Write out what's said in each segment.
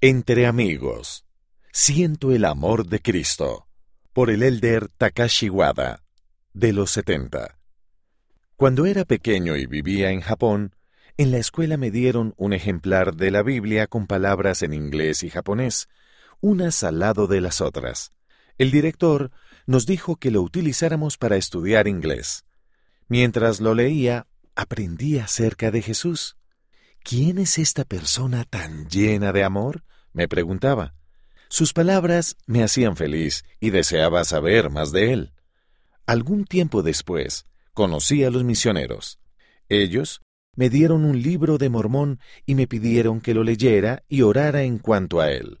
Entre amigos. Siento el amor de Cristo. Por el elder Takashi Wada, de los 70. Cuando era pequeño y vivía en Japón, en la escuela me dieron un ejemplar de la Biblia con palabras en inglés y japonés, unas al lado de las otras. El director nos dijo que lo utilizáramos para estudiar inglés. Mientras lo leía, aprendí acerca de Jesús. ¿Quién es esta persona tan llena de amor? me preguntaba. Sus palabras me hacían feliz y deseaba saber más de él. Algún tiempo después, conocí a los misioneros. Ellos me dieron un libro de Mormón y me pidieron que lo leyera y orara en cuanto a él.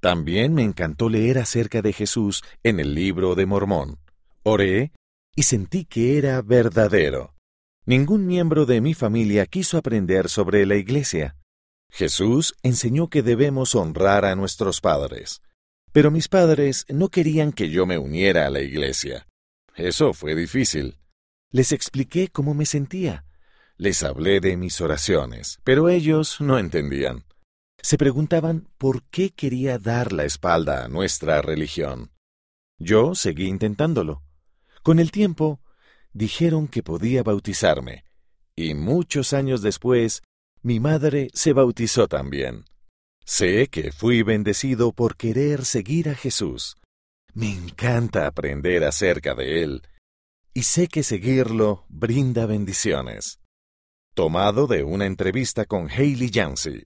También me encantó leer acerca de Jesús en el libro de Mormón. Oré y sentí que era verdadero. Ningún miembro de mi familia quiso aprender sobre la Iglesia. Jesús enseñó que debemos honrar a nuestros padres. Pero mis padres no querían que yo me uniera a la Iglesia. Eso fue difícil. Les expliqué cómo me sentía. Les hablé de mis oraciones, pero ellos no entendían. Se preguntaban por qué quería dar la espalda a nuestra religión. Yo seguí intentándolo. Con el tiempo, dijeron que podía bautizarme, y muchos años después, mi madre se bautizó también. Sé que fui bendecido por querer seguir a Jesús. Me encanta aprender acerca de Él, y sé que seguirlo brinda bendiciones tomado de una entrevista con Hailey Yancey.